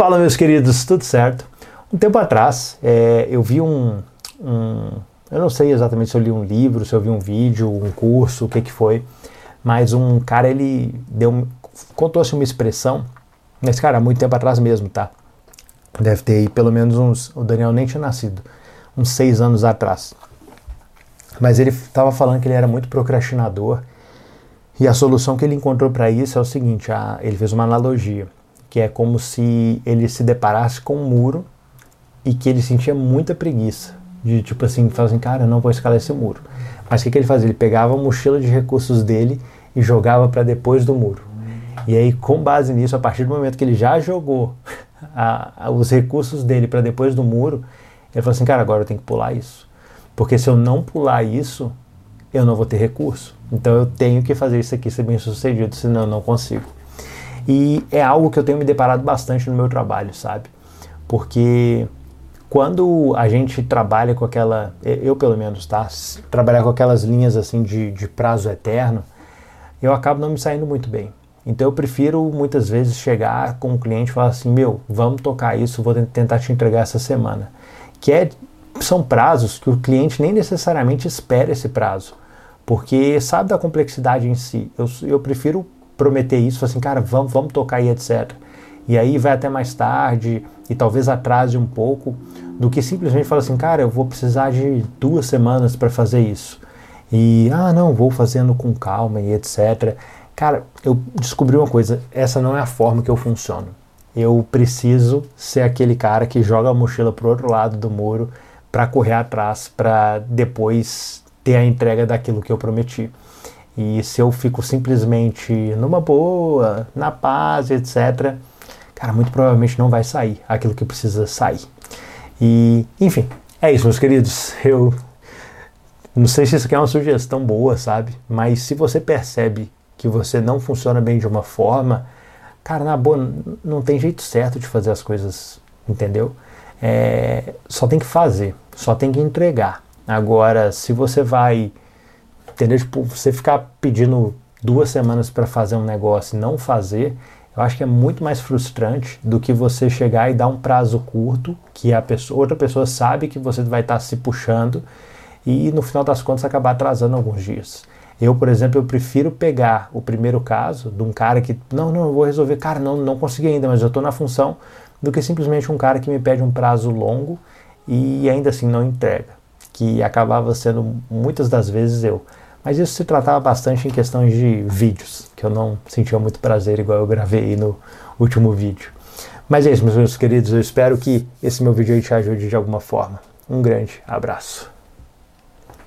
Fala, meus queridos, tudo certo? Um tempo atrás, é, eu vi um, um, Eu não sei exatamente se eu li um livro, se eu vi um vídeo, um curso, o que que foi, mas um cara, ele deu, contou-se uma expressão, mas, cara, há muito tempo atrás mesmo, tá? Deve ter aí pelo menos uns. O Daniel nem tinha nascido, uns seis anos atrás. Mas ele estava falando que ele era muito procrastinador e a solução que ele encontrou para isso é o seguinte: a, ele fez uma analogia, que é como se ele se deparasse com um muro e que ele sentia muita preguiça. De tipo assim, falar assim, cara, não vou escalar esse muro. Mas o que, que ele fazia? Ele pegava a mochila de recursos dele e jogava para depois do muro. E aí, com base nisso, a partir do momento que ele já jogou a, a, os recursos dele para depois do muro, ele falou assim, cara, agora eu tenho que pular isso. Porque se eu não pular isso, eu não vou ter recurso. Então eu tenho que fazer isso aqui ser bem sucedido, senão eu não consigo. E é algo que eu tenho me deparado bastante no meu trabalho, sabe? Porque quando a gente trabalha com aquela, eu pelo menos, tá? Trabalhar com aquelas linhas assim de, de prazo eterno, eu acabo não me saindo muito bem. Então eu prefiro muitas vezes chegar com o cliente e falar assim, meu, vamos tocar isso, vou tentar te entregar essa semana. Que é, são prazos que o cliente nem necessariamente espera esse prazo porque sabe da complexidade em si. Eu, eu prefiro prometer isso, assim, cara, vamos, vamos tocar aí, etc. E aí vai até mais tarde e talvez atrase um pouco, do que simplesmente falar assim, cara, eu vou precisar de duas semanas para fazer isso. E, ah, não, vou fazendo com calma e etc. Cara, eu descobri uma coisa, essa não é a forma que eu funciono. Eu preciso ser aquele cara que joga a mochila pro outro lado do muro para correr atrás, para depois ter a entrega daquilo que eu prometi. E se eu fico simplesmente numa boa, na paz, etc., cara, muito provavelmente não vai sair aquilo que precisa sair. E, enfim, é isso, meus queridos. Eu não sei se isso aqui é uma sugestão boa, sabe? Mas se você percebe que você não funciona bem de uma forma, cara, na boa, não tem jeito certo de fazer as coisas, entendeu? É, só tem que fazer, só tem que entregar. Agora, se você vai, entendeu? Tipo, você ficar pedindo duas semanas para fazer um negócio e não fazer, eu acho que é muito mais frustrante do que você chegar e dar um prazo curto, que a pessoa, outra pessoa sabe que você vai estar tá se puxando e no final das contas acabar atrasando alguns dias. Eu, por exemplo, eu prefiro pegar o primeiro caso de um cara que, não, não, eu vou resolver, cara, não, não consegui ainda, mas eu estou na função, do que simplesmente um cara que me pede um prazo longo e ainda assim não entrega que acabava sendo muitas das vezes eu. Mas isso se tratava bastante em questões de vídeos, que eu não sentia muito prazer igual eu gravei no último vídeo. Mas é isso, meus queridos, eu espero que esse meu vídeo te ajude de alguma forma. Um grande abraço.